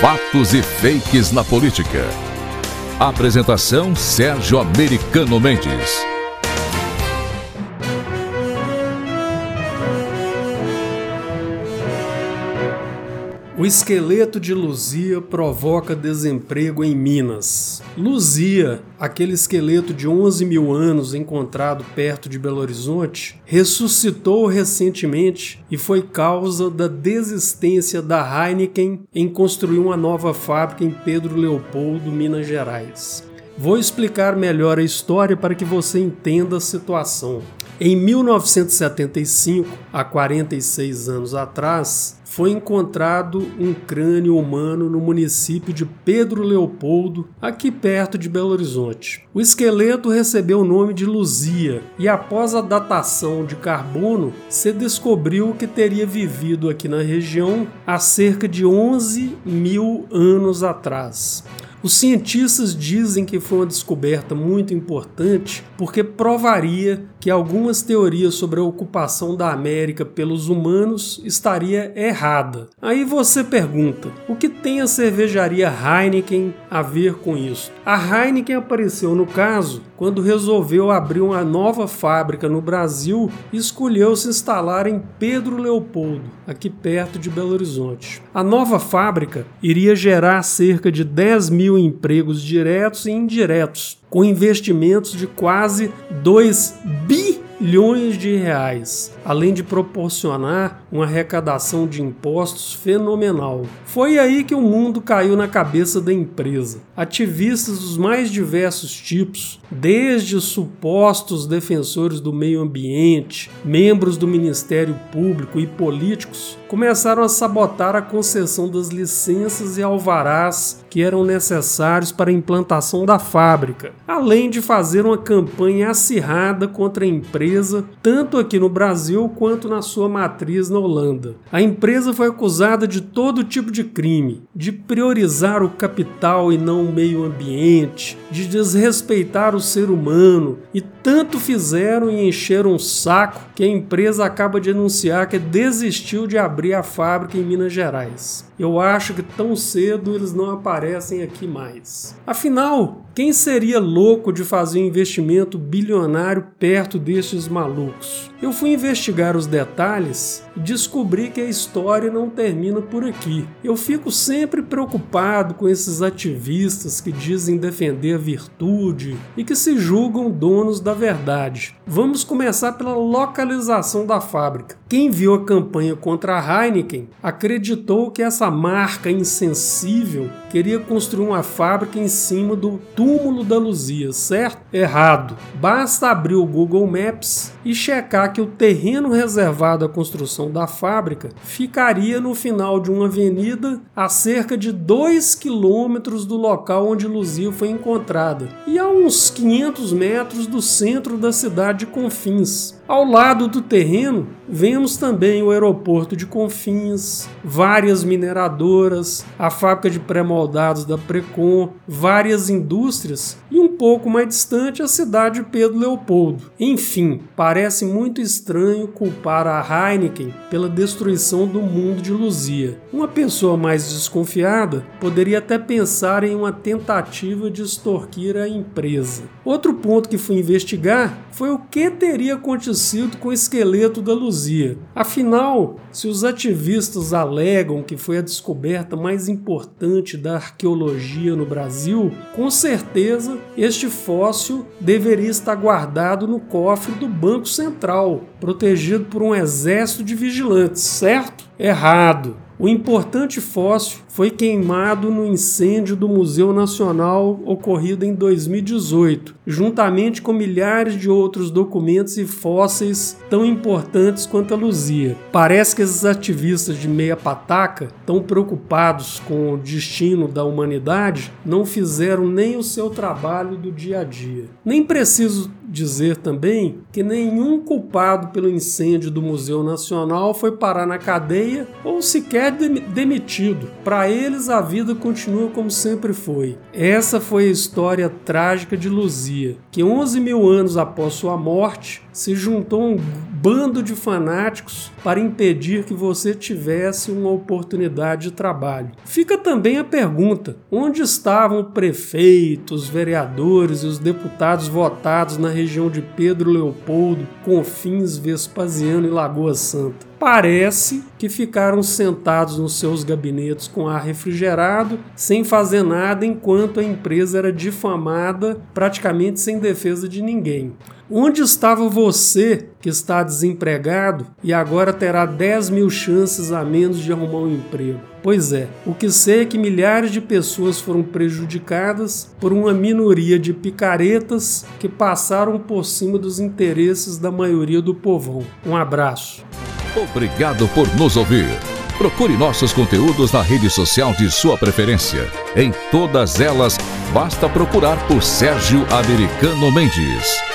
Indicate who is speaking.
Speaker 1: Fatos e fakes na política. Apresentação Sérgio Americano Mendes.
Speaker 2: O esqueleto de Luzia provoca desemprego em Minas. Luzia, aquele esqueleto de 11 mil anos encontrado perto de Belo Horizonte, ressuscitou recentemente e foi causa da desistência da Heineken em construir uma nova fábrica em Pedro Leopoldo, Minas Gerais. Vou explicar melhor a história para que você entenda a situação. Em 1975, há 46 anos atrás, foi encontrado um crânio humano no município de Pedro Leopoldo, aqui perto de Belo Horizonte. O esqueleto recebeu o nome de Luzia e, após a datação de carbono, se descobriu que teria vivido aqui na região há cerca de 11 mil anos atrás. Os cientistas dizem que foi uma descoberta muito importante porque provaria que algumas teorias sobre a ocupação da América pelos humanos estaria errada. Aí você pergunta: o que tem a cervejaria Heineken a ver com isso? A Heineken apareceu no caso quando resolveu abrir uma nova fábrica no Brasil e escolheu se instalar em Pedro Leopoldo, aqui perto de Belo Horizonte. A nova fábrica iria gerar cerca de 10 mil empregos diretos e indiretos, com investimentos de quase 2 bilhões de reais além de proporcionar uma arrecadação de impostos fenomenal. Foi aí que o mundo caiu na cabeça da empresa. Ativistas dos mais diversos tipos, desde supostos defensores do meio ambiente, membros do Ministério Público e políticos, começaram a sabotar a concessão das licenças e alvarás que eram necessários para a implantação da fábrica, além de fazer uma campanha acirrada contra a empresa, tanto aqui no Brasil quanto na sua matriz na Holanda. A empresa foi acusada de todo tipo de crime, de priorizar o capital e não o meio ambiente, de desrespeitar o ser humano e tanto fizeram e encheram um saco que a empresa acaba de anunciar que desistiu de abrir a fábrica em Minas Gerais. Eu acho que tão cedo eles não aparecem aqui mais. Afinal, quem seria louco de fazer um investimento bilionário perto destes malucos? Eu fui investigar os detalhes e descobri que a história não termina por aqui. Eu fico sempre preocupado com esses ativistas que dizem defender a virtude e que se julgam donos da verdade. Vamos começar pela localização da fábrica. Quem viu a campanha contra a Heineken acreditou que essa marca insensível queria construir uma fábrica em cima do túmulo da Luzia, certo? Errado. Basta abrir o Google Maps e checar que o terreno reservado à construção da fábrica ficaria no final de uma avenida a cerca de 2 quilômetros do local onde Luzia foi encontrada e a uns 500 metros do centro da cidade de Confins. Ao lado do terreno, vemos também o aeroporto de Confins, várias mineradoras, a fábrica de pré-moldados da Precon, várias indústrias e um pouco mais distante a cidade de Pedro Leopoldo. Enfim, parece muito estranho culpar a Heineken pela destruição do mundo de Luzia. Uma pessoa mais desconfiada poderia até pensar em uma tentativa de extorquir a empresa. Outro ponto que fui investigar foi o que teria acontecido com o esqueleto da Luzia. Afinal, se os ativistas alegam que foi a descoberta mais importante da arqueologia no Brasil, com certeza este fóssil deveria estar guardado no cofre do Banco Central, protegido por um exército de vigilantes, certo? Errado. O importante fóssil foi queimado no incêndio do Museu Nacional ocorrido em 2018, juntamente com milhares de outros documentos e fósseis tão importantes quanto a Luzia. Parece que esses ativistas de meia pataca, tão preocupados com o destino da humanidade, não fizeram nem o seu trabalho do dia a dia. Nem preciso dizer também que nenhum culpado pelo incêndio do Museu Nacional foi parar na cadeia ou sequer demitido. Para eles, a vida continua como sempre foi. Essa foi a história trágica de Luzia, que 11 mil anos após sua morte se juntou um bando de fanáticos para impedir que você tivesse uma oportunidade de trabalho. Fica também a pergunta: onde estavam prefeitos, vereadores e os deputados votados na região de Pedro Leopoldo, Confins, Vespasiano e Lagoa Santa? Parece que ficaram sentados nos seus gabinetes com ar refrigerado, sem fazer nada, enquanto a empresa era difamada, praticamente sem defesa de ninguém. Onde estava você que está desempregado e agora terá 10 mil chances a menos de arrumar um emprego? Pois é, o que sei é que milhares de pessoas foram prejudicadas por uma minoria de picaretas que passaram por cima dos interesses da maioria do povão. Um abraço.
Speaker 1: Obrigado por nos ouvir. Procure nossos conteúdos na rede social de sua preferência. Em todas elas, basta procurar por Sérgio Americano Mendes.